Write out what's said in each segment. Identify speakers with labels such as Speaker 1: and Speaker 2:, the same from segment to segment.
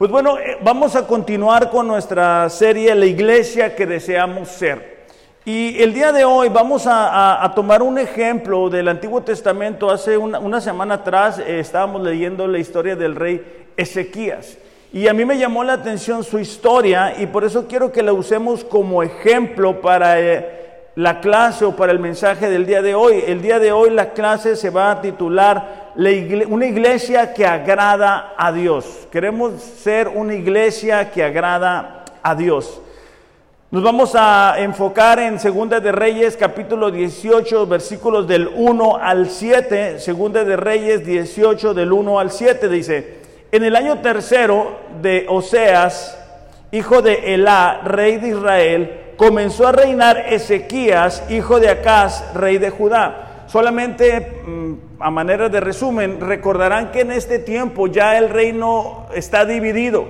Speaker 1: Pues bueno, eh, vamos a continuar con nuestra serie La iglesia que deseamos ser. Y el día de hoy vamos a, tomar un ejemplo del Antiguo Testamento. Hace una, semana atrás eh, estábamos leyendo la historia del rey Ezequías. Y a mí me llamó la atención su historia y por eso quiero que la usemos como ejemplo para eh, la clase o para el mensaje del día de hoy. El día de hoy la clase se va a titular una iglesia que agrada a Dios. Queremos ser una iglesia que agrada a Dios. Nos vamos a enfocar en Segunda de Reyes capítulo 18 versículos del 1 al 7. Segunda de Reyes 18 del 1 al 7 dice, en el año tercero de Oseas, hijo de Elá, rey de Israel, comenzó a reinar Ezequías, hijo de Acaz, rey de Judá. Solamente mm, a manera de resumen, recordarán que en este tiempo ya el reino está dividido.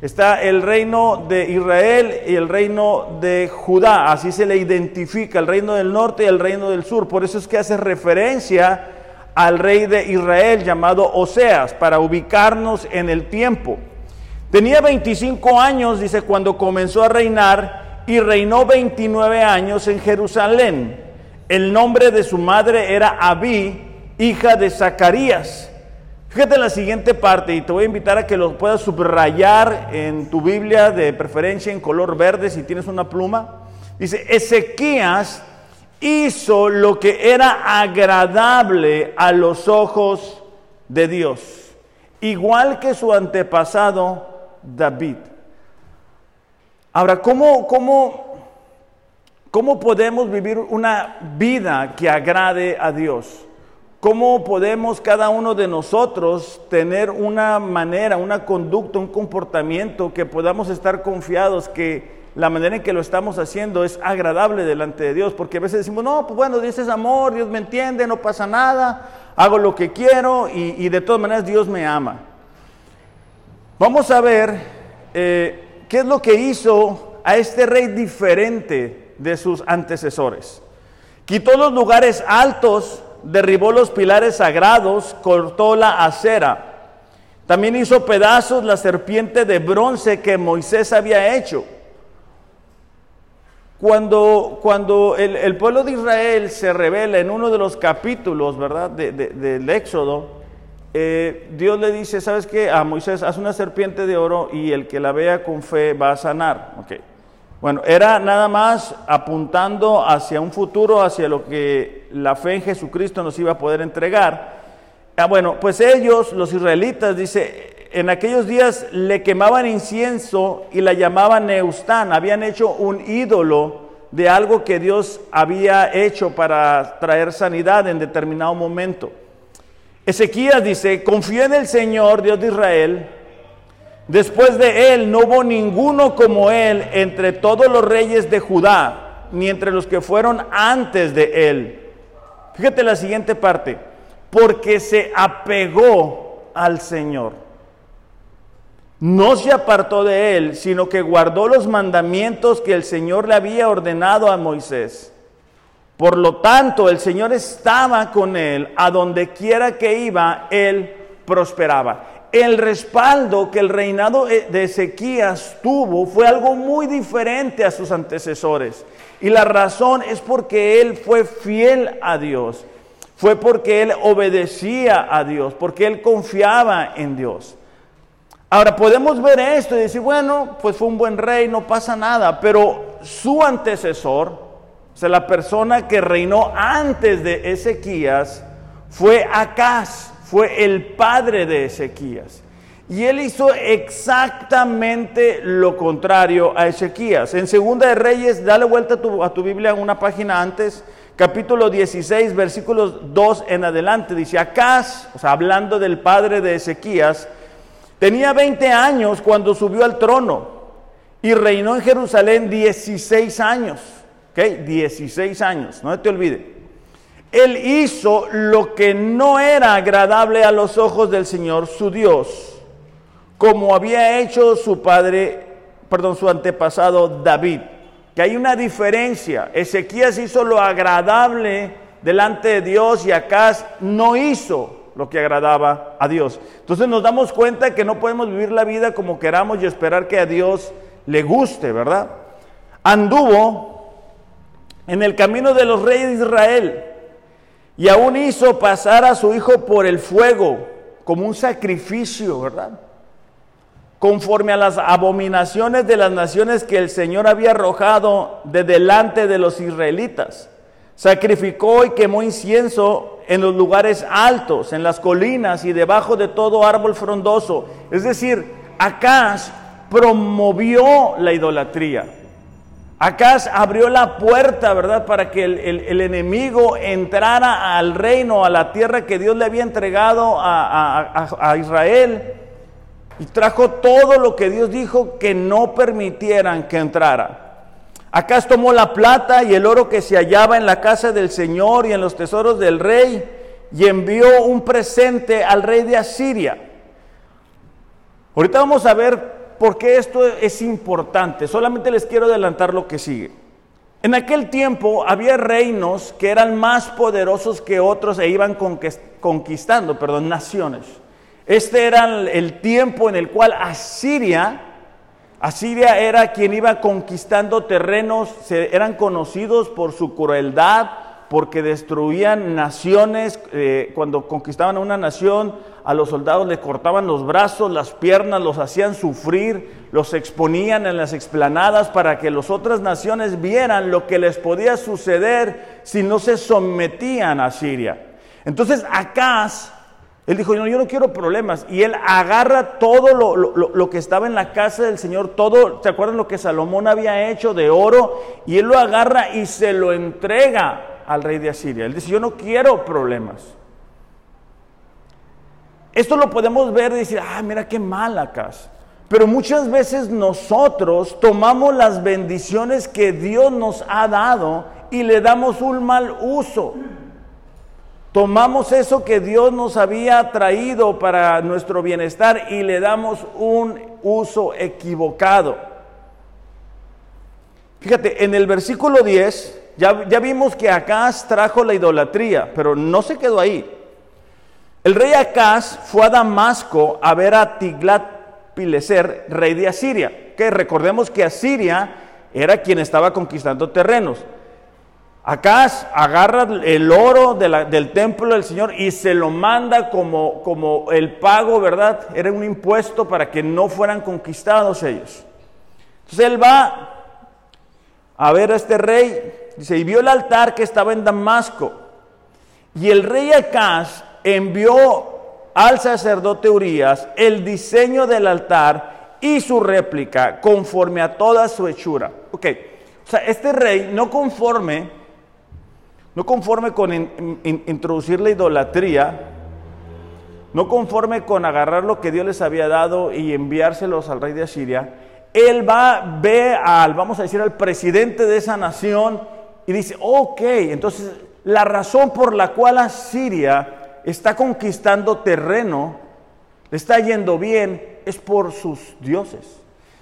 Speaker 1: Está el reino de Israel y el reino de Judá, así se le identifica, el reino del norte y el reino del sur. Por eso es que hace referencia al rey de Israel llamado Oseas, para ubicarnos en el tiempo. Tenía 25 años, dice, cuando comenzó a reinar y reinó 29 años en Jerusalén. El nombre de su madre era Abí, hija de Zacarías. Fíjate en la siguiente parte y te voy a invitar a que lo puedas subrayar en tu Biblia, de preferencia en color verde si tienes una pluma. Dice, Ezequías hizo lo que era agradable a los ojos de Dios, igual que su antepasado David. Ahora, ¿cómo, cómo ¿Cómo podemos vivir una vida que agrade a Dios? ¿Cómo podemos cada uno de nosotros tener una manera, una conducta, un comportamiento que podamos estar confiados que la manera en que lo estamos haciendo es agradable delante de Dios? Porque a veces decimos, no, pues bueno, Dios es amor, Dios me entiende, no pasa nada, hago lo que quiero y, de todas maneras Dios me ama. Vamos a ver eh, qué es lo que hizo a este rey diferente de sus antecesores. Quitó los lugares altos, derribó los pilares sagrados, cortó la acera. También hizo pedazos la serpiente de bronce que Moisés había hecho. Cuando, cuando el, pueblo de Israel se revela en uno de los capítulos, ¿verdad?, del Éxodo, eh, Dios le dice, ¿sabes qué? A Moisés, haz una serpiente de oro y el que la vea con fe va a sanar. Okay. Bueno, era nada más apuntando hacia un futuro, hacia lo que la fe en Jesucristo nos iba a poder entregar. Ah, bueno, pues ellos, los israelitas, dice, en aquellos días le quemaban incienso y la llamaban Neustán. Habían hecho un ídolo de algo que Dios había hecho para traer sanidad en determinado momento. Ezequías dice, confía en el Señor, Dios de Israel, Después de él no hubo ninguno como él entre todos los reyes de Judá, ni entre los que fueron antes de él. Fíjate la siguiente parte, porque se apegó al Señor. No se apartó de él, sino que guardó los mandamientos que el Señor le había ordenado a Moisés. Por lo tanto, el Señor estaba con él, a donde quiera que iba, él prosperaba el respaldo que el reinado e- de Ezequías tuvo fue algo muy diferente a sus antecesores. Y la razón es porque él fue fiel a Dios. Fue porque él obedecía a Dios, porque él confiaba en Dios. Ahora podemos ver esto y decir, bueno, pues fue un buen rey, no pasa nada, pero su antecesor, o sea, la persona que reinó antes de Ezequías, fue Acaz fue el padre de Ezequías. Y él hizo exactamente lo contrario a Ezequías. En Segunda de Reyes, dale vuelta a tu, a tu Biblia una página antes, capítulo 16, versículos 2 en adelante. Dice, Acaz, o sea, hablando del padre de Ezequías, tenía 20 años cuando subió al trono y reinó en Jerusalén 16 años. ¿Ok? 16 años, no te olvides. Él hizo lo que no era agradable a los ojos del Señor su Dios, como había hecho su padre, perdón, su antepasado David. Que hay una diferencia. Ezequías hizo lo agradable delante de Dios y Acaz no hizo lo que agradaba a Dios. Entonces nos damos cuenta que no podemos vivir la vida como queramos y esperar que a Dios le guste, ¿verdad? Anduvo en el camino de los reyes de Israel y aún hizo pasar a su hijo por el fuego como un sacrificio, ¿verdad? Conforme a las abominaciones de las naciones que el Señor había arrojado de delante de los israelitas. Sacrificó y quemó incienso en los lugares altos, en las colinas y debajo de todo árbol frondoso. Es decir, Acaz promovió la idolatría. Acaz abrió la puerta, ¿verdad?, para que el, enemigo entrara al reino, a la tierra que Dios le había entregado a, Israel. Y trajo todo lo que Dios dijo que no permitieran que entrara. Acaz tomó la plata y el oro que se hallaba en la casa del Señor y en los tesoros del rey y envió un presente al rey de Asiria. Ahorita vamos a ver por qué esto es importante. Solamente les quiero adelantar lo que sigue. En aquel tiempo había reinos que eran más poderosos que otros e iban conquistando, perdón, naciones. Este era el tiempo en el cual Asiria, Asiria era quien iba conquistando terrenos, eran conocidos por su crueldad, porque destruían naciones, eh, cuando conquistaban a una nación, a los soldados les cortaban los brazos, las piernas, los hacían sufrir, los exponían en las explanadas para que las otras naciones vieran lo que les podía suceder si no se sometían a Siria. Entonces Acaz, él dijo, yo no quiero problemas, y él agarra todo lo, lo que estaba en la casa del Señor, todo, ¿se acuerdan lo que Salomón había hecho de oro? Y él lo agarra y se lo entrega al rey de Asiria. Él dice, yo no quiero problemas. Esto lo podemos ver y decir, ah, mira qué mal acá. Pero muchas veces nosotros tomamos las bendiciones que Dios nos ha dado y le damos un mal uso. Tomamos eso que Dios nos había traído para nuestro bienestar y le damos un uso equivocado. Fíjate, en el versículo 10 ya, vimos que Acaz trajo la idolatría, pero no se quedó ahí. El rey Acaz fue a Damasco a ver a Tiglat-Pileser, rey de Asiria, que recordemos que Asiria era quien estaba conquistando terrenos. Acaz agarra el oro del templo del Señor y se lo manda como, como el pago, ¿verdad? Era un impuesto para que no fueran conquistados ellos. Entonces él va a ver a este rey Dice, y vio el altar que estaba en Damasco. Y el rey Acaz envió al sacerdote Urias el diseño del altar y su réplica conforme a toda su hechura. Ok, o sea, este rey no conforme, no conforme con introducir la idolatría, no conforme con agarrar lo que Dios les había dado y enviárselos al rey de Asiria, él va, ve al, vamos a decir, al presidente de esa nación y dice, ok, entonces la razón por la cual Asiria está conquistando terreno, le está yendo bien, es por sus dioses.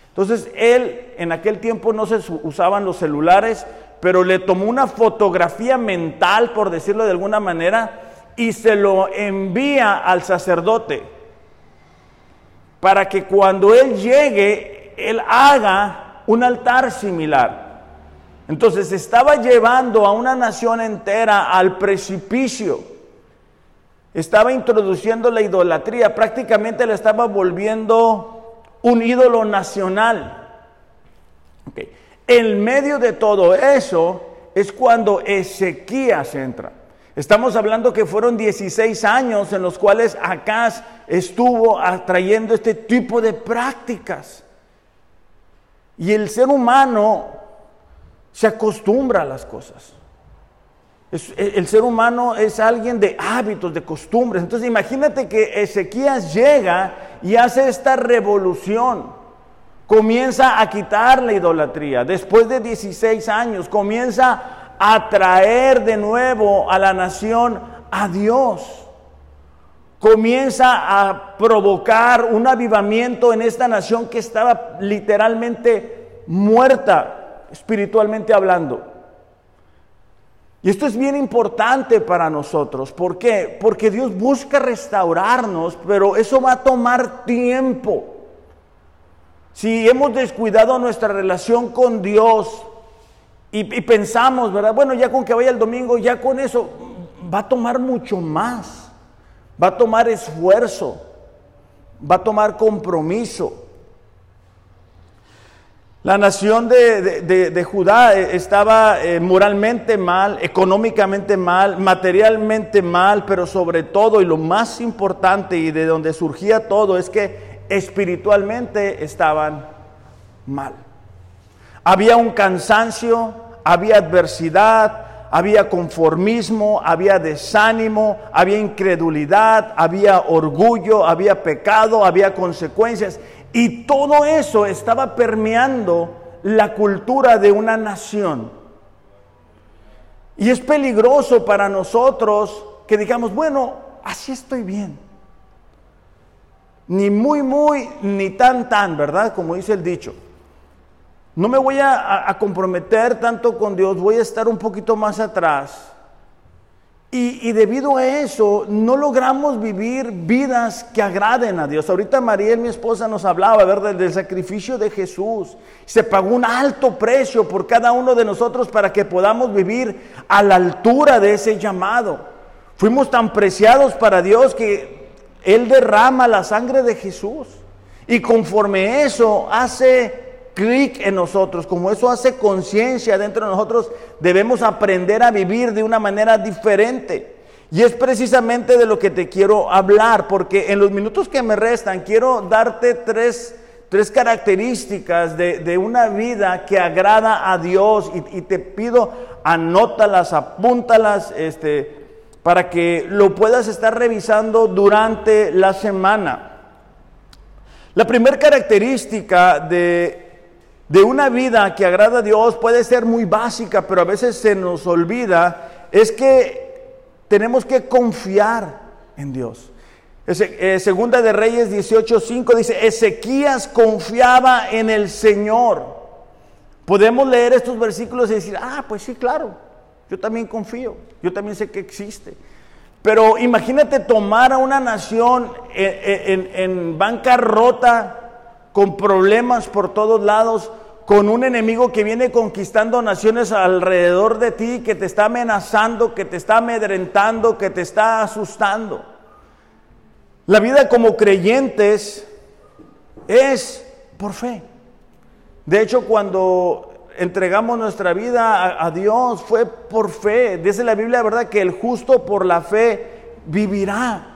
Speaker 1: Entonces él en aquel tiempo no se usaban los celulares, pero le tomó una fotografía mental, por decirlo de alguna manera, y se lo envía al sacerdote para que cuando él llegue, él haga un altar similar. Entonces estaba llevando a una nación entera al precipicio. Estaba introduciendo la idolatría, prácticamente la estaba volviendo un ídolo nacional. En medio de todo eso es cuando Ezequías entra. Estamos hablando que fueron 16 años en los cuales Acaz estuvo atrayendo este tipo de prácticas. Y el ser humano se acostumbra a las cosas. el ser humano es alguien de hábitos, de costumbres. Entonces imagínate que Ezequías llega y hace esta revolución. Comienza a quitar la idolatría. Después de 16 años comienza a traer de nuevo a la nación a Dios. Comienza a provocar un avivamiento en esta nación que estaba literalmente muerta espiritualmente hablando. Y esto es bien importante para nosotros. ¿Por qué? Porque Dios busca restaurarnos, pero eso va a tomar tiempo. Si hemos descuidado nuestra relación con Dios y, pensamos, ¿verdad? Bueno, ya con que vaya el domingo, ya con eso, va a tomar mucho más. Va a tomar esfuerzo. Va a tomar compromiso. La nación de, Judá eh, estaba eh, moralmente mal, económicamente mal, materialmente mal, pero sobre todo y lo más importante y de donde surgía todo es que espiritualmente estaban mal. Había un cansancio, había adversidad, había conformismo, había desánimo, había incredulidad, había orgullo, había pecado, había consecuencias. Y todo eso estaba permeando la cultura de una nación. Y es peligroso para nosotros que digamos, bueno, así estoy bien. Ni muy, muy, ni tan, tan, ¿verdad? Como dice el dicho. No me voy a, comprometer tanto con Dios, voy a estar un poquito más atrás. Y, debido a eso no logramos vivir vidas que agraden a Dios. Ahorita María, mi esposa, nos hablaba ¿verdad? del sacrificio de Jesús. Se pagó un alto precio por cada uno de nosotros para que podamos vivir a la altura de ese llamado. Fuimos tan preciados para Dios que Él derrama la sangre de Jesús. Y conforme eso hace clic en nosotros, como eso hace conciencia dentro de nosotros, debemos aprender a vivir de una manera diferente. Y es precisamente de lo que te quiero hablar, porque en los minutos que me restan quiero darte tres, características de, una vida que agrada a Dios y, te pido anótalas, apúntalas, este, para que lo puedas estar revisando durante la semana. La primera característica de de una vida que agrada a Dios puede ser muy básica, pero a veces se nos olvida, es que tenemos que confiar en Dios. Eh, segunda de Reyes 18:5 dice, Ezequías confiaba en el Señor. Podemos leer estos versículos y decir, ah, pues sí, claro, yo también confío, yo también sé que existe. Pero imagínate tomar a una nación en, en, en bancarrota, con problemas por todos lados, con un enemigo que viene conquistando naciones alrededor de ti, que te está amenazando, que te está amedrentando, que te está asustando. La vida como creyentes es por fe. De hecho, cuando entregamos nuestra vida a, Dios fue por fe. Dice la Biblia, ¿verdad? Que el justo por la fe vivirá.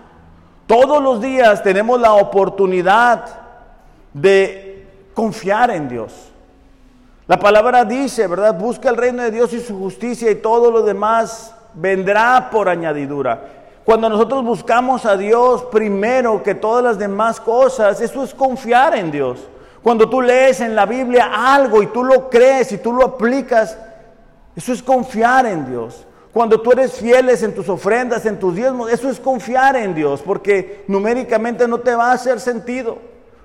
Speaker 1: Todos los días tenemos la oportunidad de confiar en Dios. La palabra dice, ¿verdad? Busca el reino de Dios y su justicia y todo lo demás vendrá por añadidura. Cuando nosotros buscamos a Dios primero que todas las demás cosas, eso es confiar en Dios. Cuando tú lees en la Biblia algo y tú lo crees y tú lo aplicas, eso es confiar en Dios. Cuando tú eres fieles en tus ofrendas, en tus diezmos, eso es confiar en Dios, porque numéricamente no te va a hacer sentido.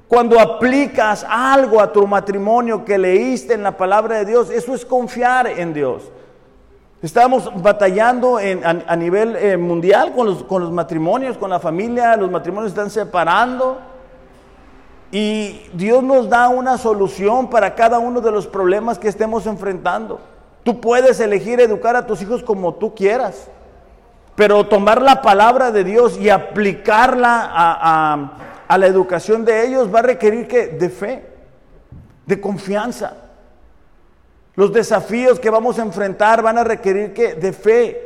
Speaker 1: Cuando aplicas algo a tu matrimonio que leíste en la palabra de Dios, eso es confiar en Dios. Estamos batallando a, nivel eh, mundial con los, con los matrimonios, con la familia, los matrimonios están separando y Dios nos da una solución para cada uno de los problemas que estemos enfrentando. Tú puedes elegir educar a tus hijos como tú quieras, pero tomar la palabra de Dios y aplicarla a a la educación de ellos va a requerir que de fe, de confianza. Los desafíos que vamos a enfrentar van a requerir que de fe.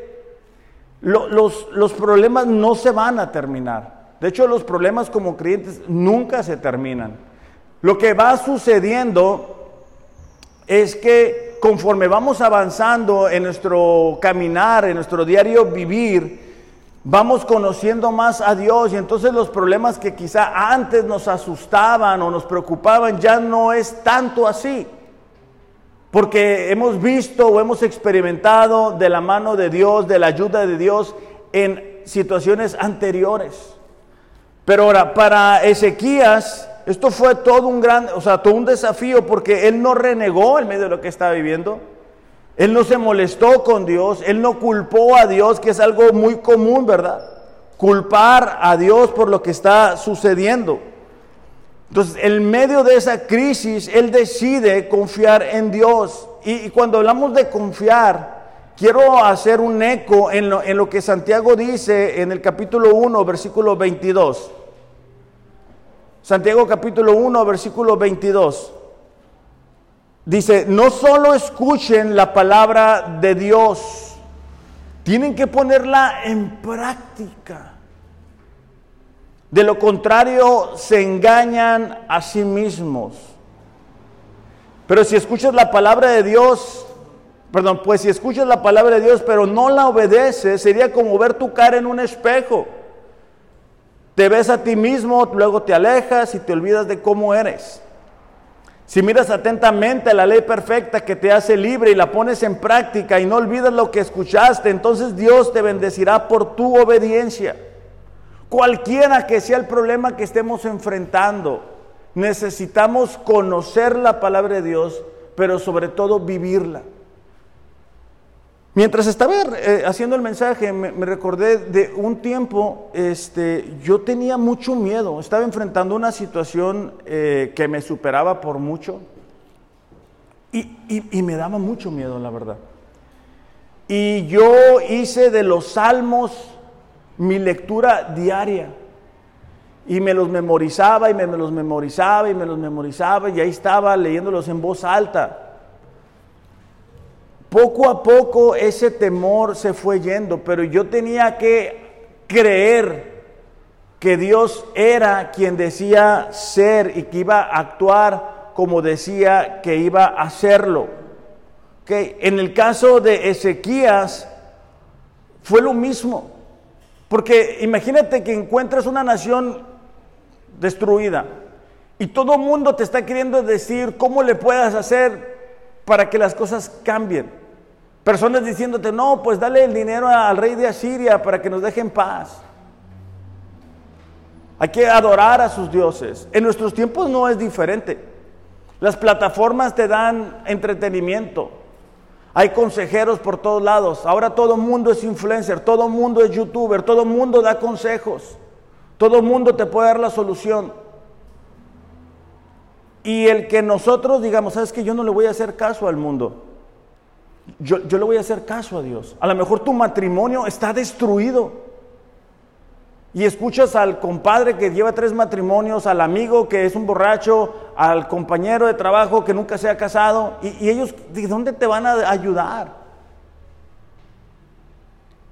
Speaker 1: los, los problemas no se van a terminar. De hecho, los problemas como creyentes nunca se terminan. Lo que va sucediendo es que conforme vamos avanzando en nuestro caminar, en nuestro diario vivir, vamos conociendo más a Dios y entonces los problemas que quizá antes nos asustaban o nos preocupaban ya no es tanto así. Porque hemos visto o hemos experimentado de la mano de Dios, de la ayuda de Dios en situaciones anteriores. Pero ahora, para Ezequías, esto fue todo un gran, o sea, todo un desafío porque él no renegó en medio de lo que estaba viviendo. Él no se molestó con Dios, él no culpó a Dios, que es algo muy común, ¿verdad? Culpar a Dios por lo que está sucediendo. Entonces, en medio de esa crisis, él decide confiar en Dios. Y, cuando hablamos de confiar, quiero hacer un eco en lo, en lo que Santiago dice en el capítulo 1, versículo 22. Santiago capítulo 1, versículo 22. Dice, no solo escuchen la palabra de Dios, tienen que ponerla en práctica. De lo contrario, se engañan a sí mismos. Pero si escuchas la palabra de Dios, perdón, pues si escuchas la palabra de Dios pero no la obedeces, sería como ver tu cara en un espejo. Te ves a ti mismo, luego te alejas y te olvidas de cómo eres. Si miras atentamente la ley perfecta que te hace libre y la pones en práctica y no olvidas lo que escuchaste, entonces Dios te bendecirá por tu obediencia. Cualquiera que sea el problema que estemos enfrentando, necesitamos conocer la palabra de Dios, pero sobre todo vivirla. Mientras estaba eh, haciendo el mensaje, me, recordé de un tiempo, este, yo tenía mucho miedo, estaba enfrentando una situación eh, que me superaba por mucho y, y me daba mucho miedo, la verdad. Y yo hice de los salmos mi lectura diaria. Y me los memorizaba y me, me, los memorizaba y me los memorizaba y ahí estaba leyéndolos en voz alta. Poco a poco ese temor se fue yendo, pero yo tenía que creer que Dios era quien decía ser y que iba a actuar como decía que iba a hacerlo. Que En el caso de Ezequías fue lo mismo, porque imagínate que encuentras una nación destruida y todo el mundo te está queriendo decir cómo le puedas hacer para que las cosas cambien. Personas diciéndote, no, pues dale el dinero al rey de Asiria para que nos deje en paz. Hay que adorar a sus dioses. En nuestros tiempos no es diferente. Las plataformas te dan entretenimiento. Hay consejeros por todos lados. Ahora todo el mundo es influencer, todo el mundo es youtuber, todo el mundo da consejos. Todo el mundo te puede dar la solución. Y el que nosotros digamos, sabes que yo no le voy a hacer caso al mundo. Yo, le voy a hacer caso a Dios. A lo mejor tu matrimonio está destruido. Y escuchas al compadre que lleva tres matrimonios, al amigo que es un borracho, al compañero de trabajo que nunca se ha casado, y, y ellos, ¿de dónde te van a ayudar?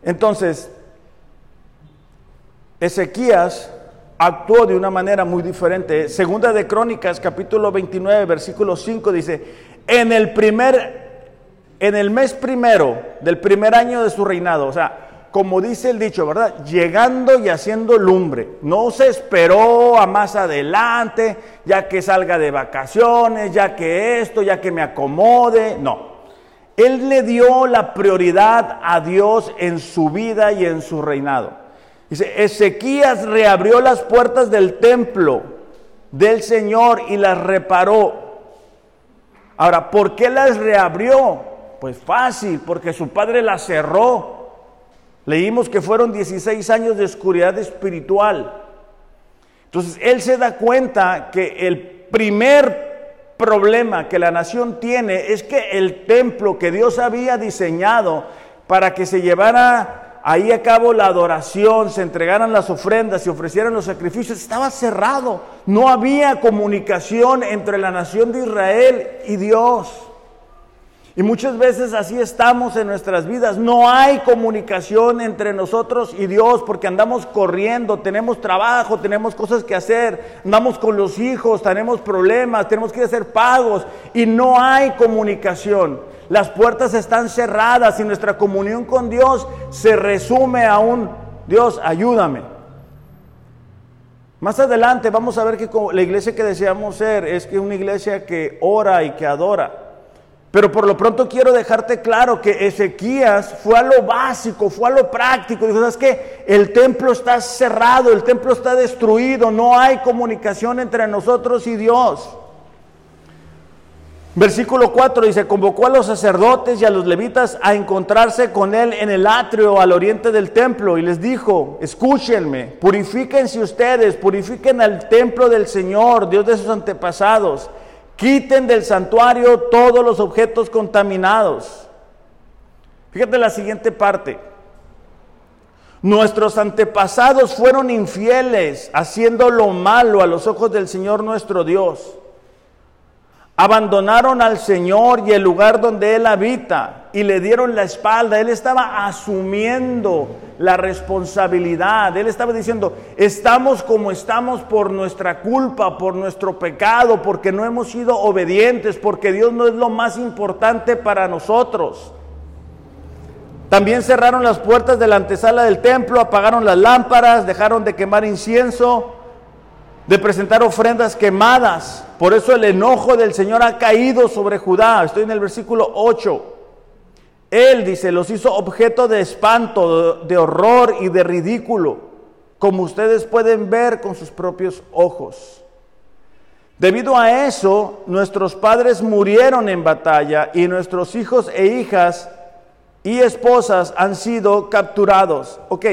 Speaker 1: Entonces, Ezequías actuó de una manera muy diferente. Segunda de Crónicas, capítulo 29, versículo 5 dice, en el primer en el mes primero del primer año de su reinado, o sea, como dice el dicho, ¿verdad? Llegando y haciendo lumbre. No se esperó a más adelante, ya que salga de vacaciones, ya que esto, ya que me acomode. No. Él le dio la prioridad a Dios en su vida y en su reinado. Dice, Ezequías reabrió las puertas del templo del Señor y las reparó. Ahora, ¿por qué las reabrió? Pues fácil, porque su padre la cerró. Leímos que fueron 16 años de oscuridad espiritual. Entonces él se da cuenta que el primer problema que la nación tiene es que el templo que Dios había diseñado para que se llevara ahí a cabo la adoración, se entregaran las ofrendas, se ofrecieran los sacrificios, estaba cerrado. No había comunicación entre la nación de Israel y Dios. Y muchas veces así estamos en nuestras vidas. No hay comunicación entre nosotros y Dios porque andamos corriendo, tenemos trabajo, tenemos cosas que hacer, andamos con los hijos, tenemos problemas, tenemos que hacer pagos y no hay comunicación. Las puertas están cerradas y nuestra comunión con Dios se resume a un Dios, ayúdame. Más adelante vamos a ver que la iglesia que deseamos ser es que una iglesia que ora y que adora. Pero por lo pronto quiero dejarte claro que Ezequías fue a lo básico, fue a lo práctico. Dijo, ¿sabes qué? El templo está cerrado, el templo está destruido, no hay comunicación entre nosotros y Dios. Versículo 4 dice, convocó a los sacerdotes y a los levitas a encontrarse con él en el atrio al oriente del templo y les dijo, escúchenme, purifíquense ustedes, purifiquen al templo del Señor, Dios de sus antepasados, quiten del santuario todos los objetos contaminados. Fíjate la siguiente parte. Nuestros antepasados fueron infieles, haciendo lo malo a los ojos del Señor nuestro Dios. Abandonaron al Señor y el lugar donde Él habita y le dieron la espalda. Él estaba asumiendo la responsabilidad. Él estaba diciendo, estamos como estamos por nuestra culpa, por nuestro pecado, porque no hemos sido obedientes, porque Dios no es lo más importante para nosotros. También cerraron las puertas de la antesala del templo, apagaron las lámparas, dejaron de quemar incienso, de presentar ofrendas quemadas. Por eso el enojo del Señor ha caído sobre Judá. Estoy en el versículo 8. Él, dice, los hizo objeto de espanto, de horror y de ridículo, como ustedes pueden ver con sus propios ojos. Debido a eso, nuestros padres murieron en batalla y nuestros hijos e hijas y esposas han sido capturados. Ok,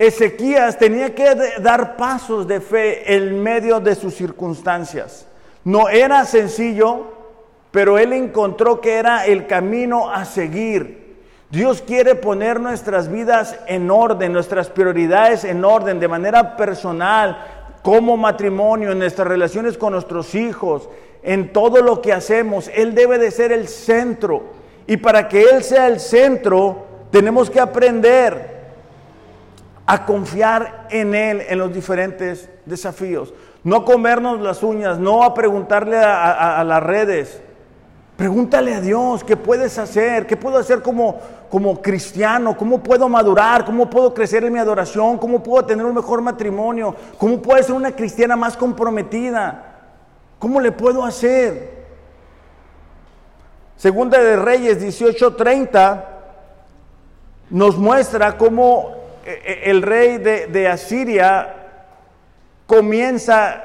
Speaker 1: Ezequías tenía que dar pasos de fe en medio de sus circunstancias. No era sencillo, pero él encontró que era el camino a seguir. Dios quiere poner nuestras vidas en orden, nuestras prioridades en orden, de manera personal, como matrimonio, en nuestras relaciones con nuestros hijos, en todo lo que hacemos. Él debe de ser el centro. Y para que Él sea el centro, tenemos que aprender a confiar en Él en los diferentes desafíos. No comernos las uñas, no a preguntarle a, las redes. Pregúntale a Dios, ¿qué puedes hacer? ¿Qué puedo hacer como, como cristiano? ¿Cómo puedo madurar? ¿Cómo puedo crecer en mi adoración? ¿Cómo puedo tener un mejor matrimonio? ¿Cómo puedo ser una cristiana más comprometida? ¿Cómo le puedo hacer? Segunda de Reyes 18:30 nos muestra cómo el rey de, Asiria comienza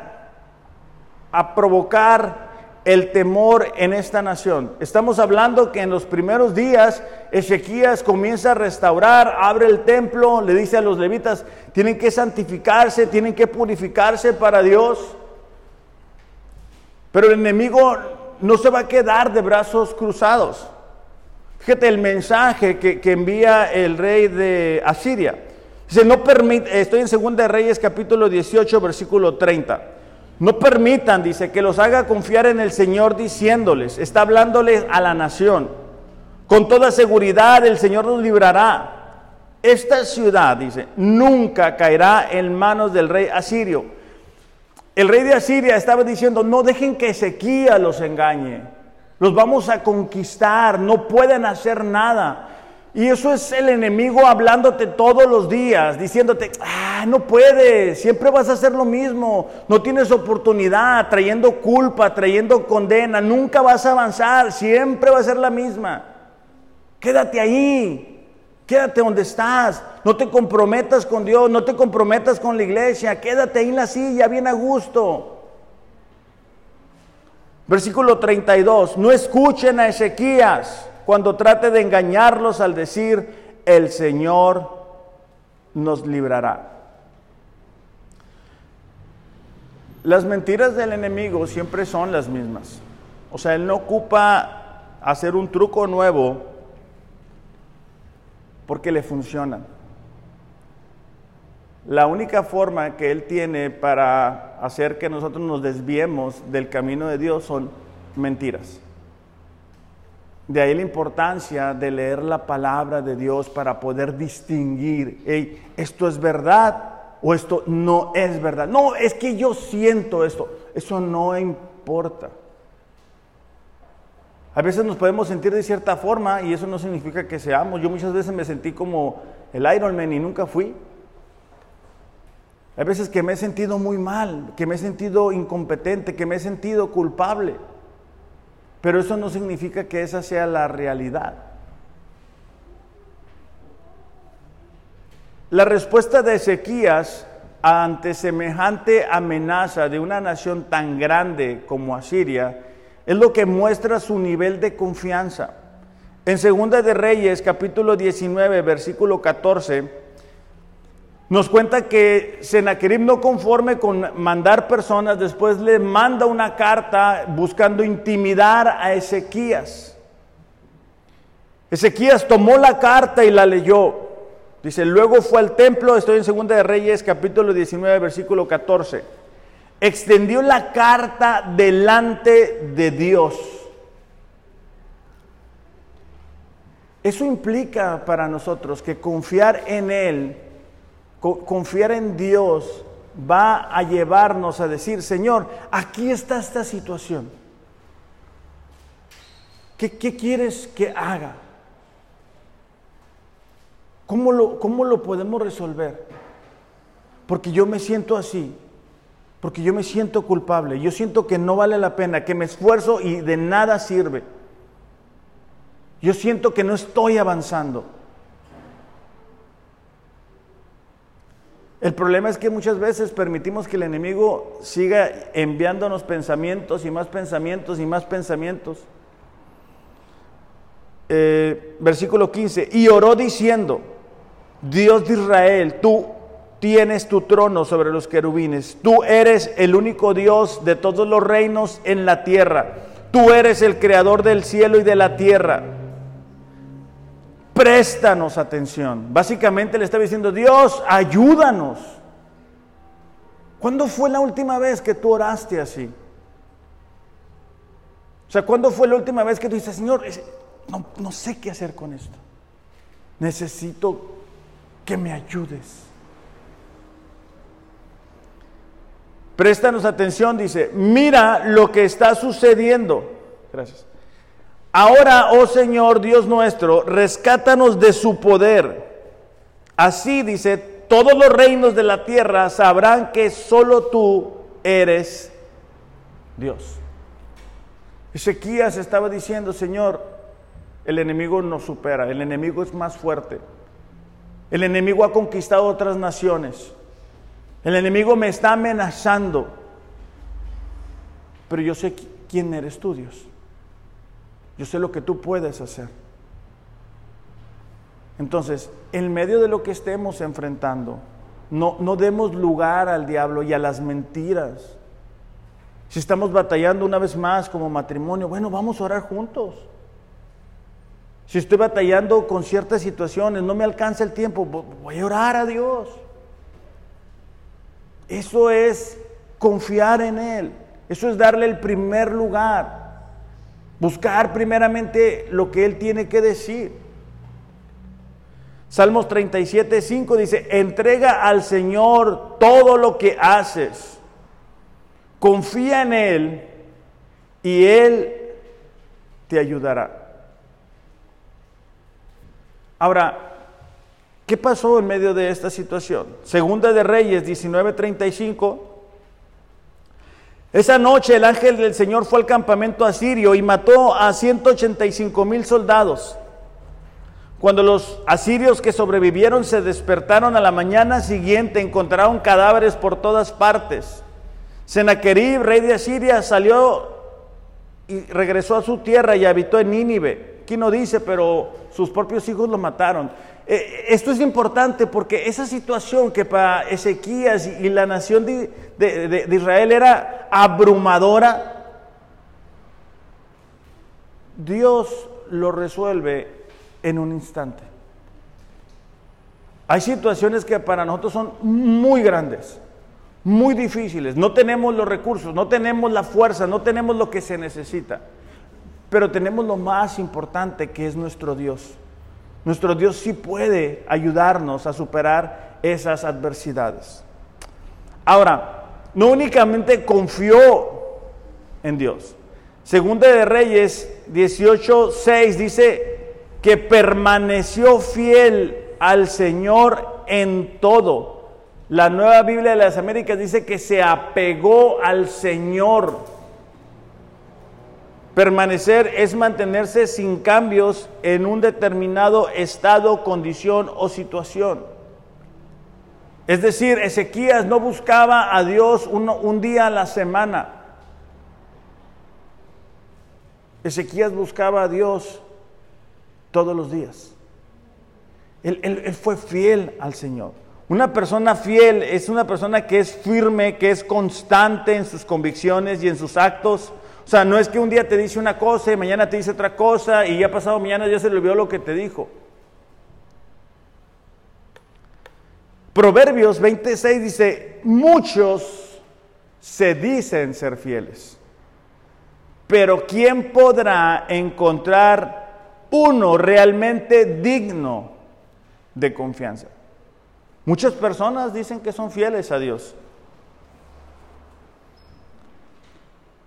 Speaker 1: a provocar el temor en esta nación. Estamos hablando que en los primeros días Ezequías comienza a restaurar, abre el templo, le dice a los levitas, tienen que santificarse, tienen que purificarse para Dios. Pero el enemigo no se va a quedar de brazos cruzados. Fíjate el mensaje que, envía el rey de Asiria. Dice, no permite, estoy en 2 Reyes capítulo 18, versículo 30. No permitan, dice, que los haga confiar en el Señor diciéndoles, está hablándoles a la nación. Con toda seguridad el Señor nos librará. Esta ciudad, dice, nunca caerá en manos del rey asirio el rey de Asiria estaba diciendo, no dejen que Ezequiel los engañe. Los vamos a conquistar, no pueden hacer nada. Y eso es el enemigo hablándote todos los días, diciéndote, ah, no puedes, siempre vas a hacer lo mismo, no tienes oportunidad, trayendo culpa, trayendo condena, nunca vas a avanzar, siempre va a ser la misma. Quédate ahí, Quédate donde estás, no te comprometas con Dios, no te comprometas con la iglesia, quédate ahí en la silla, bien a gusto. Versículo 32, no escuchen a Ezequías cuando trate de engañarlos al decir, el Señor nos librará. Las mentiras del enemigo siempre son las mismas. O sea, él no ocupa hacer un truco nuevo porque le funcionan. La única forma que Él tiene para hacer que nosotros nos desviemos del camino de Dios son mentiras. De ahí la importancia de leer la palabra de Dios para poder distinguir, esto es verdad o esto no es verdad. No, es que yo siento esto. Eso no importa. A veces nos podemos sentir de cierta forma y eso no significa que seamos. Yo muchas veces me sentí como el Iron Man y nunca fui. Hay veces que me he sentido muy mal, que me he sentido incompetente, que me he sentido culpable. Pero eso no significa que esa sea la realidad. La respuesta de Ezequías ante semejante amenaza de una nación tan grande como Asiria es lo que muestra su nivel de confianza. En Segunda de Reyes, capítulo 19, versículo 14, nos cuenta que Sennacherib no conforme con mandar personas, después le manda una carta buscando intimidar a Ezequías. Ezequías tomó la carta y la leyó. Dice, luego fue al templo, estoy en Segunda de Reyes, capítulo 19, versículo 14. Extendió la carta delante de Dios. Eso implica para nosotros que confiar en Él, confiar en Dios, va a llevarnos a decir, Señor, aquí está esta situación. ¿Qué, qué quieres que haga? ¿Cómo lo, ¿Cómo lo podemos resolver? Porque yo me siento así, porque yo me siento culpable, yo siento que no vale la pena, que me esfuerzo y de nada sirve. Yo siento que no estoy avanzando. El problema es que muchas veces permitimos que el enemigo siga enviándonos pensamientos y más pensamientos y más pensamientos. Eh, versículo 15, y oró diciendo, Dios de Israel, tú tienes tu trono sobre los querubines, tú eres el único Dios de todos los reinos en la tierra, tú eres el creador del cielo y de la tierra préstanos atención. Básicamente le estaba diciendo, Dios, ayúdanos. ¿Cuándo fue la última vez que tú oraste así? O sea, ¿cuándo fue la última vez que tú dices, Señor, no, no sé qué hacer con esto? Necesito que me ayudes. Préstanos atención, dice, mira lo que está sucediendo. Gracias. Ahora, oh Señor Dios nuestro, rescátanos de su poder. Así dice, todos los reinos de la tierra sabrán que solo tú eres Dios. Ezequías estaba diciendo, Señor, el enemigo nos supera, el enemigo es más fuerte. El enemigo ha conquistado otras naciones. El enemigo me está amenazando. Pero yo sé quién eres tú, Dios. Yo sé lo que tú puedes hacer. Entonces, en medio de lo que estemos enfrentando, no, no demos lugar al diablo y a las mentiras. Si estamos batallando una vez más como matrimonio, bueno, vamos a orar juntos. Si estoy batallando con ciertas situaciones, no me alcanza el tiempo, voy a orar a Dios. Eso es confiar en Él. Eso es darle el primer lugar. Buscar primeramente lo que Él tiene que decir. Salmos 37, 5 dice, entrega al Señor todo lo que haces. Confía en Él y Él te ayudará. Ahora, ¿qué pasó en medio de esta situación? Segunda de Reyes 19:35 esa noche el ángel del Señor fue al campamento asirio y mató a 185 mil soldados. Cuando los asirios que sobrevivieron se despertaron a la mañana siguiente, encontraron cadáveres por todas partes. Senaquerib, rey de Asiria, salió y regresó a su tierra y habitó en Nínive. Aquí no dice, pero sus propios hijos lo mataron. Eh, esto es importante porque esa situación que para Ezequías y, la nación de, Israel era abrumadora, Dios lo resuelve en un instante. Hay situaciones que para nosotros son muy grandes, muy difíciles. No tenemos los recursos, no tenemos la fuerza, no tenemos lo que se necesita. Pero tenemos lo más importante que es nuestro Dios. Nuestro Dios sí puede ayudarnos a superar esas adversidades. Ahora, no únicamente confió en Dios. Segunda de Reyes 18:6 dice que permaneció fiel al Señor en todo. La Nueva Biblia de las Américas dice que se apegó al Señor. Permanecer es mantenerse sin cambios en un determinado estado, condición o situación. Es decir, Ezequías no buscaba a Dios un, día a la semana. Ezequías buscaba a Dios todos los días. Él, fue fiel al Señor. Una persona fiel es una persona que es firme, que es constante en sus convicciones y en sus actos. O sea, no es que un día te dice una cosa y mañana te dice otra cosa y ya pasado mañana ya se le olvidó lo que te dijo. Proverbios 26 dice, muchos se dicen ser fieles, pero ¿quién podrá encontrar uno realmente digno de confianza? Muchas personas dicen que son fieles a Dios.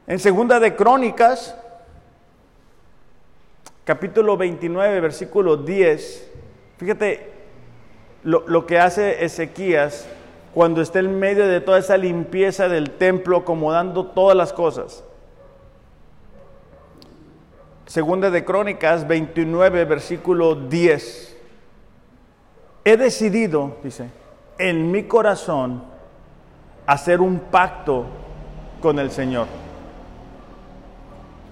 Speaker 1: En segunda de Crónicas, capítulo 29, versículo 10, fíjate lo, lo que hace Ezequías cuando está en medio de toda esa limpieza del templo, acomodando todas las cosas. Segunda de Crónicas 29, versículo 10. He decidido, dice, en mi corazón hacer un pacto con el Señor,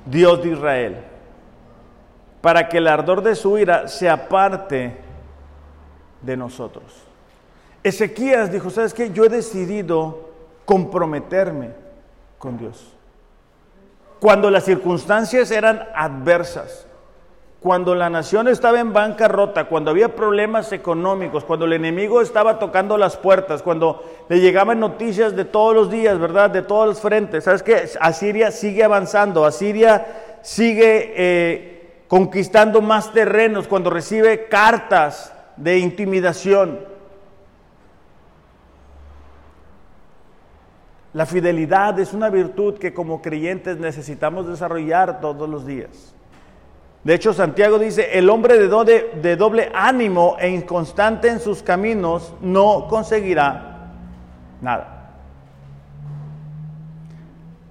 Speaker 1: Dios de Israel, para que el ardor de su ira se aparte de nosotros. Ezequías dijo, ¿sabes qué? Yo he decidido comprometerme con Dios cuando las circunstancias eran adversas, cuando la nación estaba en bancarrota, cuando había problemas económicos, cuando el enemigo estaba tocando las puertas, cuando le llegaban noticias de todos los días, ¿verdad? De todos los frentes. ¿Sabes qué? Asiria sigue avanzando, Asiria sigue eh, conquistando más terrenos cuando recibe cartas de intimidación. La fidelidad es una virtud que como creyentes necesitamos desarrollar todos los días. De hecho, Santiago dice, el hombre de doble, ánimo e inconstante en sus caminos no conseguirá nada.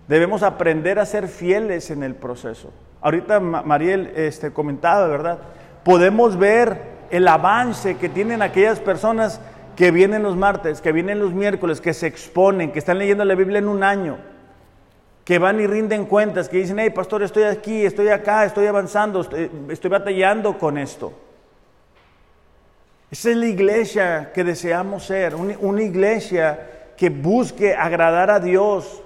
Speaker 1: Debemos aprender a ser fieles en el proceso. Ahorita Mariel este, comentaba, ¿verdad? Podemos ver el avance que tienen aquellas personas que vienen los martes, que vienen los miércoles, que se exponen, que están leyendo la Biblia en un año, que van y rinden cuentas, que dicen, hey, pastor, estoy aquí, estoy acá, estoy avanzando, estoy, batallando con esto. Esa es la iglesia que deseamos ser, una iglesia que busque agradar a Dios,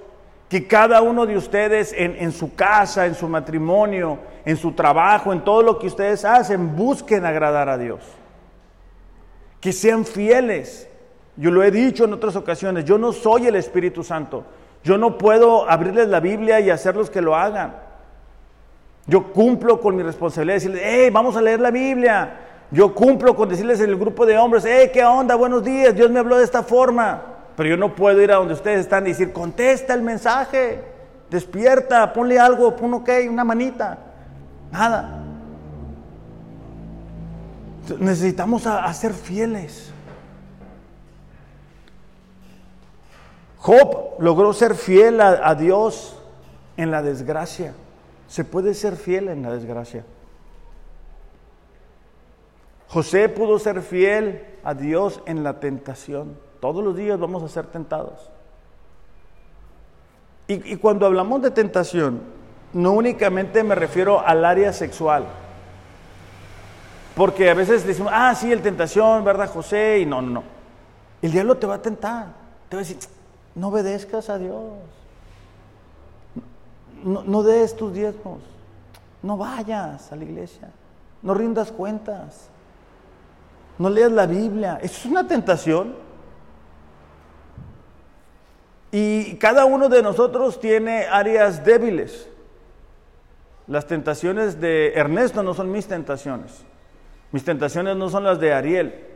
Speaker 1: que cada uno de ustedes en, en, su casa, en su matrimonio, en su trabajo, en todo lo que ustedes hacen, busquen agradar a Dios que sean fieles. Yo lo he dicho en otras ocasiones, yo no soy el Espíritu Santo. Yo no puedo abrirles la Biblia y hacerlos que lo hagan. Yo cumplo con mi responsabilidad de decirles, hey, vamos a leer la Biblia. Yo cumplo con decirles en el grupo de hombres, hey, ¿qué onda? Buenos días, Dios me habló de esta forma. Pero yo no puedo ir a donde ustedes están y decir, contesta el mensaje, despierta, ponle algo, pon ok, una manita. Nada. Necesitamos a, ser fieles. Job logró ser fiel a, Dios en la desgracia. Se puede ser fiel en la desgracia. José pudo ser fiel a Dios en la tentación. Todos los días vamos a ser tentados. y, cuando hablamos de tentación, no únicamente me refiero al área sexual. Porque a veces decimos, ah, sí, el tentación, ¿verdad, José? Y no, no, no. El diablo te va a tentar. Te va a decir, no obedezcas a Dios. No, des tus diezmos. No vayas a la iglesia. No rindas cuentas. No leas la Biblia. Eso es una tentación. Y cada uno de nosotros tiene áreas débiles. Las tentaciones de Ernesto no son mis tentaciones. Mis tentaciones no son las de Ariel.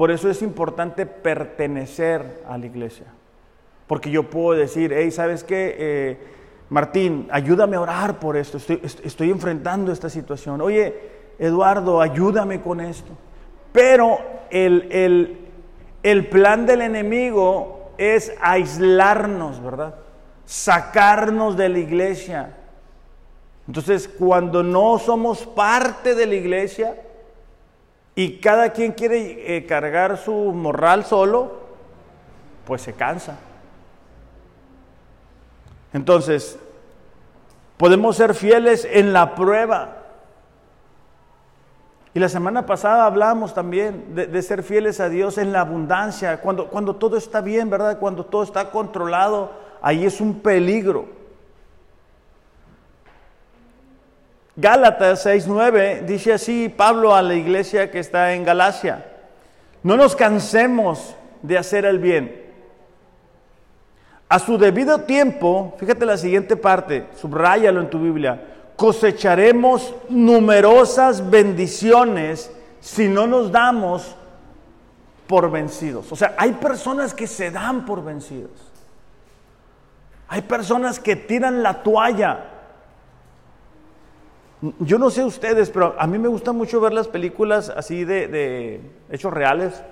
Speaker 1: Por eso es importante pertenecer a la iglesia. Porque yo puedo decir, hey, ¿sabes qué? Eh, Martín, ayúdame a orar por esto. Estoy, enfrentando esta situación. Oye, Eduardo, ayúdame con esto. Pero el, el plan del enemigo es aislarnos, ¿verdad? Sacarnos de la iglesia entonces, cuando no somos parte de la iglesia y cada quien quiere eh, cargar su morral solo, pues se cansa. Entonces, Podemos ser fieles en la prueba. Y la semana pasada hablamos también de, ser fieles a Dios en la abundancia, cuando, cuando todo está bien, ¿verdad? Cuando todo está controlado, ahí es un peligro. Gálatas 6:9 dice así Pablo a la iglesia que está en Galacia, no nos cansemos de hacer el bien. A su debido tiempo, fíjate la siguiente parte, subráyalo en tu Biblia, cosecharemos numerosas bendiciones si no nos damos por vencidos. O sea, hay personas que se dan por vencidos. Hay personas que tiran la toalla. Yo no sé ustedes, pero a mí me gusta mucho ver las películas así de, hechos reales.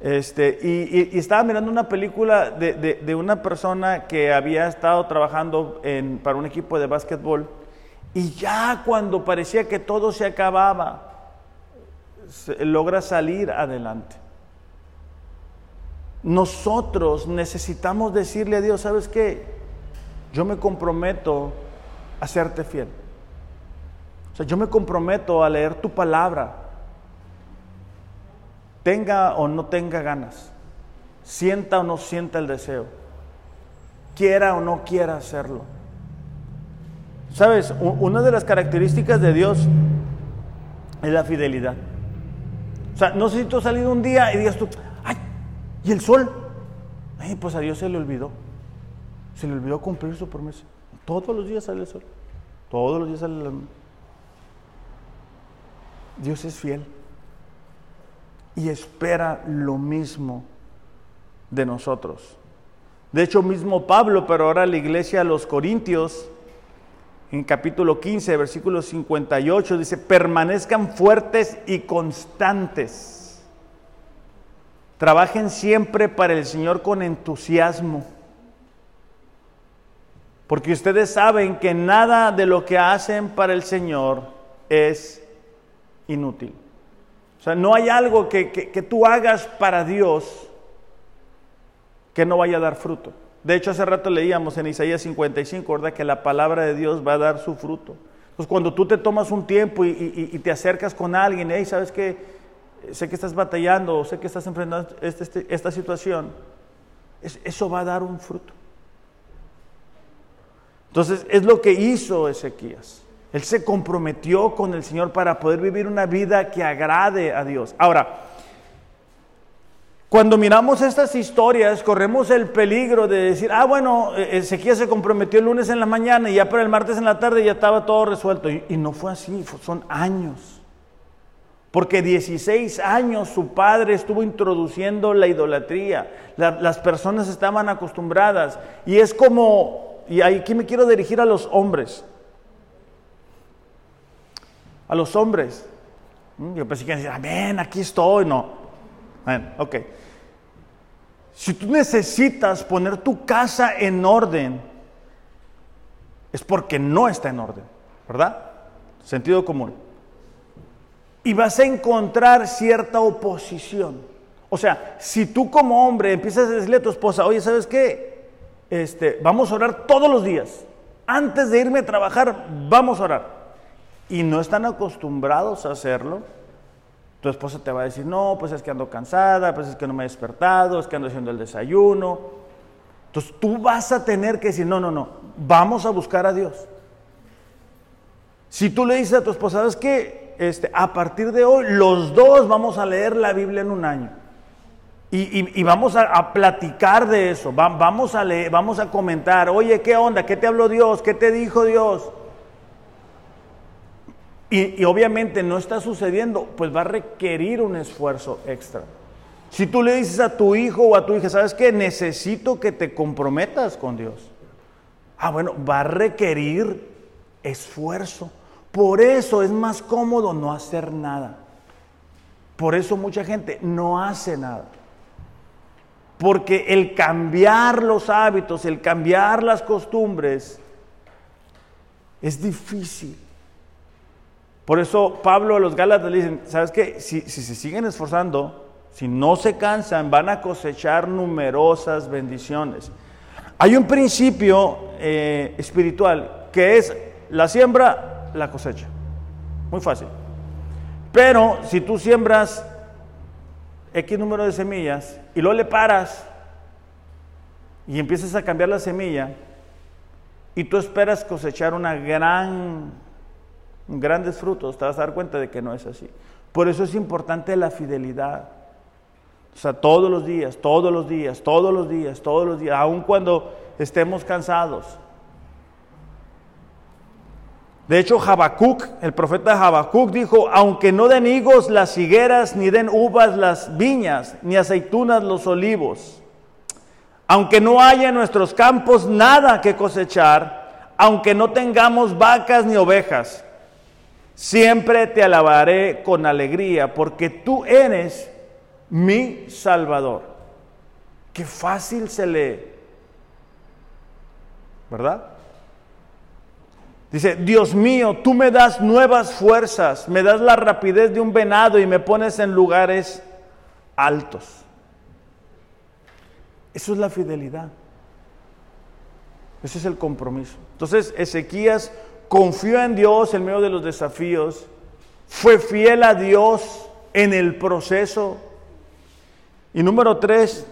Speaker 1: Este, y, estaba mirando una película de, una persona que había estado trabajando para un equipo de básquetbol y ya cuando parecía que todo se acababa, logra salir adelante. Nosotros necesitamos decirle a Dios, ¿sabes qué? Yo me comprometo a serte fiel. Sea, yo me comprometo a leer tu palabra, tenga o no tenga ganas, sienta o no sienta el deseo, quiera o no quiera hacerlo. Sabes, una de las características de Dios es la fidelidad. O sea, no sé si tú has salido un día y digas tú, ay, ¿y el sol? Ay, pues a Dios se le olvidó. Se le olvidó cumplir su promesa. Todos los días sale el sol. Todos los días sale la luna. Dios es fiel y espera lo mismo de nosotros. De hecho, mismo Pablo, pero ahora la iglesia los Corintios, en capítulo 15, versículo 58, dice, permanezcan fuertes y constantes. Trabajen siempre para el Señor con entusiasmo. Porque ustedes saben que nada de lo que hacen para el Señor es inútil. O sea, no hay algo que, tú hagas para Dios que no vaya a dar fruto. De hecho, hace rato leíamos en Isaías 55, ¿verdad? Que la palabra de Dios va a dar su fruto. Entonces, cuando tú te tomas un tiempo y, te acercas con alguien, hey, ¿sabes qué? Sé que estás batallando, sé que estás enfrentando este, este, esta situación. eso va a dar un fruto. Entonces, es lo que hizo Ezequías. Él se comprometió con el Señor para poder vivir una vida que agrade a Dios. Ahora, cuando miramos estas historias, corremos el peligro de decir, ah, bueno, e-, Ezequiel se comprometió el lunes en la mañana y ya para el martes en la tarde ya estaba todo resuelto. Y, no fue así, son años. Porque 16 años su padre estuvo introduciendo la idolatría. las personas estaban acostumbradas. Y es como, y aquí me quiero dirigir a los hombres a los hombres. Mm, yo pensé que decir, amén, aquí estoy. No. Bueno, ok. Si tú necesitas poner tu casa en orden, es porque no está en orden, ¿verdad? Sentido común. Y vas a encontrar cierta oposición. O sea, si tú como hombre empiezas a decirle a tu esposa, oye, ¿sabes qué? Este, vamos a orar todos los días. Antes de irme a trabajar, vamos a orar y no están acostumbrados a hacerlo, tu esposa te va a decir, no, pues es que ando cansada, pues es que no me he despertado, es que ando haciendo el desayuno. Entonces tú vas a tener que decir, no, no, no, vamos a buscar a Dios. Si tú le dices a tu esposa, ¿sabes qué? Este, a partir de hoy los dos vamos a leer la Biblia en un año. Y, vamos a, platicar de eso, vamos a leer, vamos a comentar, oye, ¿qué onda? ¿Qué te habló Dios? ¿Qué te dijo Dios? Y, obviamente no está sucediendo, pues va a requerir un esfuerzo extra. Si tú le dices a tu hijo o a tu hija, ¿sabes qué? Necesito que te comprometas con Dios. Ah, bueno, va a requerir esfuerzo. Por eso es más cómodo no hacer nada. Por eso mucha gente no hace nada. Porque el cambiar los hábitos, el cambiar las costumbres, es difícil. Por eso Pablo a los Gálatas le dicen, ¿sabes qué? Si, se siguen esforzando, si no se cansan, van a cosechar numerosas bendiciones. Hay un principio eh, espiritual que es la siembra, la cosecha. Muy fácil. Pero si tú siembras X número de semillas y luego le paras y empiezas a cambiar la semilla y tú esperas cosechar una gran, grandes frutos, te vas a dar cuenta de que no es así. Por eso es importante la fidelidad. O sea, todos los días, todos los días, todos los días, todos los días, aun cuando estemos cansados. De hecho, Habacuc, el profeta Habacuc dijo, aunque no den higos las higueras, ni den uvas las viñas, ni aceitunas los olivos, aunque no haya en nuestros campos nada que cosechar, aunque no tengamos vacas ni ovejas, siempre te alabaré con alegría, porque tú eres mi Salvador. Qué fácil se lee, ¿verdad? Dice, Dios mío, tú me das nuevas fuerzas, me das la rapidez de un venado y me pones en lugares altos. Eso es la fidelidad. Ese es el compromiso. Entonces Ezequías confió en Dios en medio de los desafíos, fue fiel a Dios en el proceso, y número tres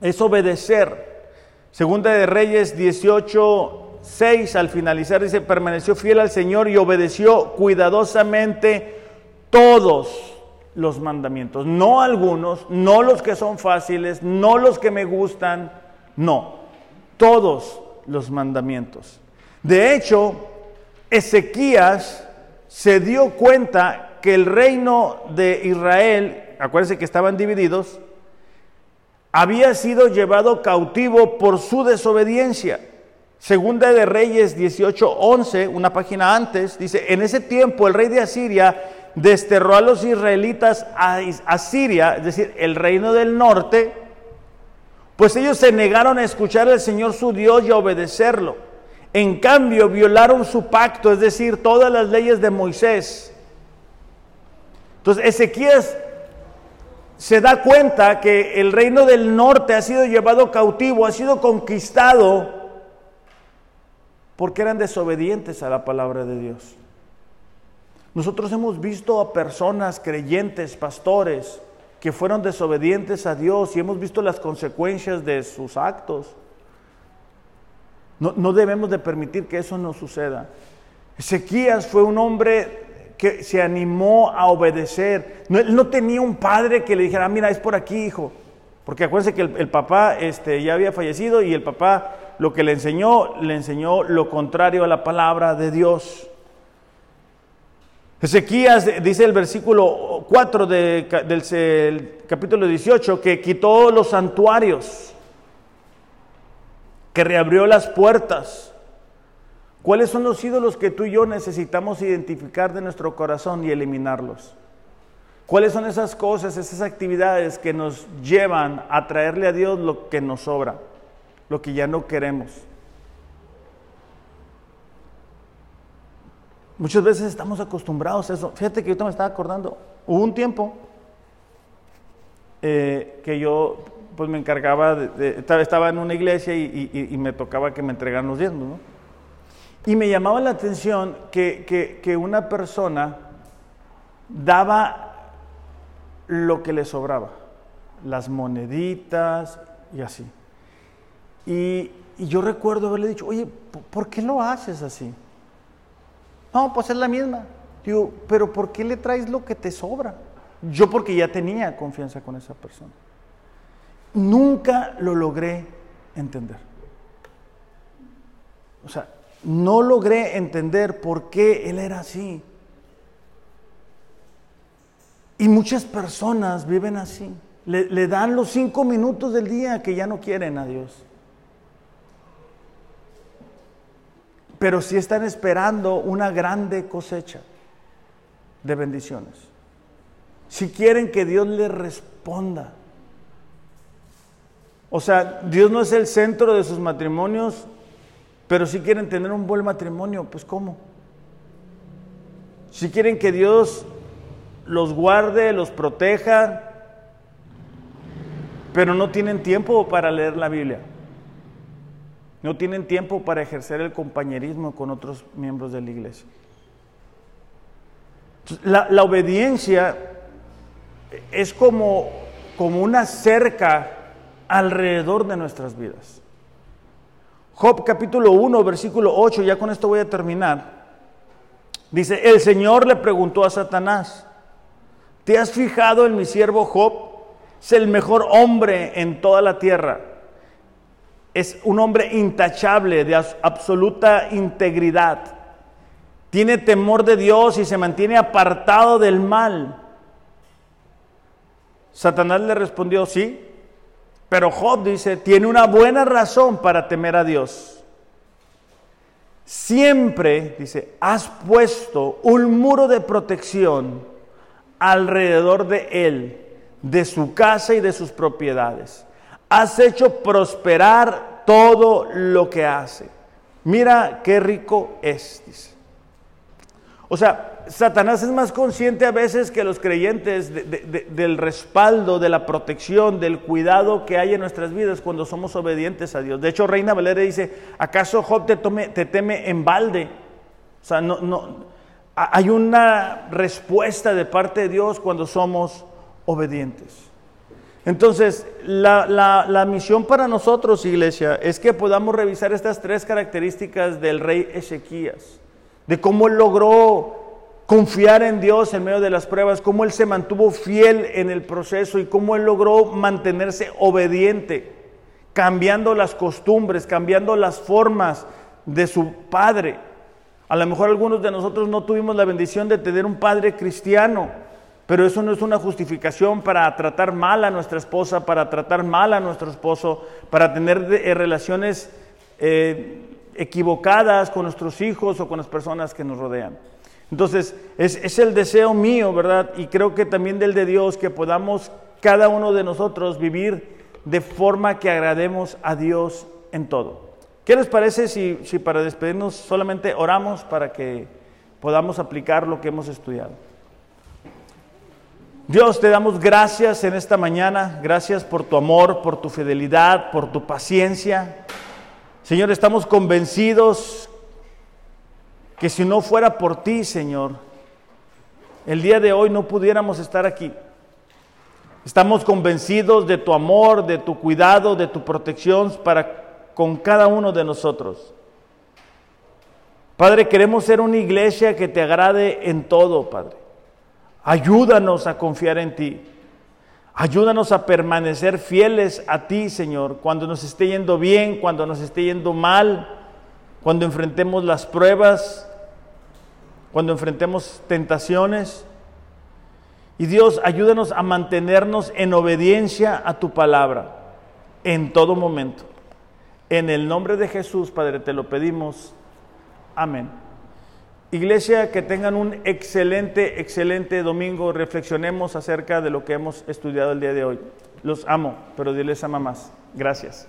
Speaker 1: es obedecer. Segunda de Reyes 18, 6 al finalizar dice, permaneció fiel al Señor y obedeció cuidadosamente todos los mandamientos. No algunos, no los que son fáciles, no los que me gustan, no, todos los mandamientos. De hecho, Ezequías se dio cuenta que el reino de Israel acuérdense que estaban divididos, había sido llevado cautivo por su desobediencia. Segunda de Reyes 18:11, una página antes, dice, en ese tiempo el rey de Asiria desterró a los israelitas a, a Siria, es decir, el reino del norte, pues ellos se negaron a escuchar al Señor su Dios y a obedecerlo. En cambio, violaron su pacto, es decir, todas las leyes de Moisés. Entonces, Ezequías se da cuenta que el reino del norte ha sido llevado cautivo, ha sido conquistado porque eran desobedientes a la palabra de Dios. Nosotros hemos visto a personas creyentes, pastores, que fueron desobedientes a Dios y hemos visto las consecuencias de sus actos. No, no debemos de permitir que eso no suceda. Ezequías fue un hombre que se animó a obedecer. No, él no tenía un padre que le dijera, ah, mira, es por aquí, hijo. Porque acuérdense que el, papá este, ya había fallecido y el papá lo que le enseñó, le enseñó lo contrario a la palabra de Dios. Ezequías dice el versículo 4 del capítulo 18 que quitó los santuarios, que reabrió las puertas, ¿Cuáles son los ídolos que tú y yo necesitamos identificar de nuestro corazón y eliminarlos? ¿Cuáles son esas cosas, esas actividades que nos llevan a traerle a Dios lo que nos sobra, lo que ya no queremos? Muchas veces estamos acostumbrados a eso. Fíjate que yo me estaba acordando, hubo un tiempo eh, que yo pues me encargaba, de, estaba en una iglesia y, y, me tocaba que me entregaran los diezmos, ¿no? Y me llamaba la atención que, una persona daba lo que le sobraba, las moneditas y así. Y, yo recuerdo haberle dicho, oye, ¿por qué lo haces así? No, pues es la misma. Digo, pero ¿por qué le traes lo que te sobra? Yo porque ya tenía confianza con esa persona. Nunca lo logré entender. O sea, no logré entender por qué él era así. Y muchas personas viven así. Le, dan los cinco minutos del día que ya no quieren a Dios. Pero sí están esperando una grande cosecha de bendiciones. Si quieren que Dios les responda. O sea, Dios no es el centro de sus matrimonios, pero si quieren tener un buen matrimonio, pues ¿cómo? Si quieren que Dios los guarde, los proteja, pero no tienen tiempo para leer la Biblia. no tienen tiempo para ejercer el compañerismo con otros miembros de la iglesia. La, obediencia es como, como una cerca alrededor de nuestras vidas. Job capítulo 1, versículo 8, ya con esto voy a terminar. Dice, el Señor le preguntó a Satanás, ¿te has fijado en mi siervo Job? Es el mejor hombre en toda la tierra. Es un hombre intachable, de absoluta integridad. Tiene temor de Dios y se mantiene apartado del mal. Satanás le respondió, sí, pero Job dice, tiene una buena razón para temer a Dios. Siempre, dice, has puesto un muro de protección alrededor de él, de su casa y de sus propiedades. Has hecho prosperar todo lo que hace. Mira qué rico es, dice. O sea, Satanás es más consciente a veces que los creyentes del respaldo, de la protección, del cuidado que hay en nuestras vidas cuando somos obedientes a Dios. De hecho, Reina Valera dice, ¿acaso Job te, te teme en balde? O sea, no, no, hay una respuesta de parte de Dios cuando somos obedientes. Entonces, la, la, misión para nosotros, iglesia, es que podamos revisar estas tres características del rey Ezequías, de cómo logró confiar en Dios en medio de las pruebas, cómo Él se mantuvo fiel en el proceso y cómo Él logró mantenerse obediente, cambiando las costumbres, cambiando las formas de su padre. A lo mejor algunos de nosotros no tuvimos la bendición de tener un padre cristiano, pero eso no es una justificación para tratar mal a nuestra esposa, para tratar mal a nuestro esposo, para tener eh, relaciones eh, equivocadas con nuestros hijos o con las personas que nos rodean. Entonces, es, el deseo mío, ¿verdad? Y creo que también del de Dios, que podamos cada uno de nosotros vivir de forma que agrademos a Dios en todo. ¿Qué les parece si, si para despedirnos solamente oramos para que podamos aplicar lo que hemos estudiado? Dios, te damos gracias en esta mañana, gracias por tu amor, por tu fidelidad, por tu paciencia. Señor, estamos convencidos que si no fuera por ti, Señor, el día de hoy no pudiéramos estar aquí. Estamos convencidos de tu amor, de tu cuidado, de tu protección para con cada uno de nosotros. Padre, queremos ser una iglesia que te agrade en todo, Padre. Ayúdanos a confiar en ti. Ayúdanos a permanecer fieles a ti, Señor, cuando nos esté yendo bien, cuando nos esté yendo mal cuando enfrentemos las pruebas, cuando enfrentemos tentaciones. Y Dios, ayúdanos a mantenernos en obediencia a tu palabra en todo momento. En el nombre de Jesús, Padre, te lo pedimos. Amén. Iglesia, que tengan un excelente, excelente domingo. Reflexionemos acerca de lo que hemos estudiado el día de hoy. Los amo, pero Dios les ama más. Gracias.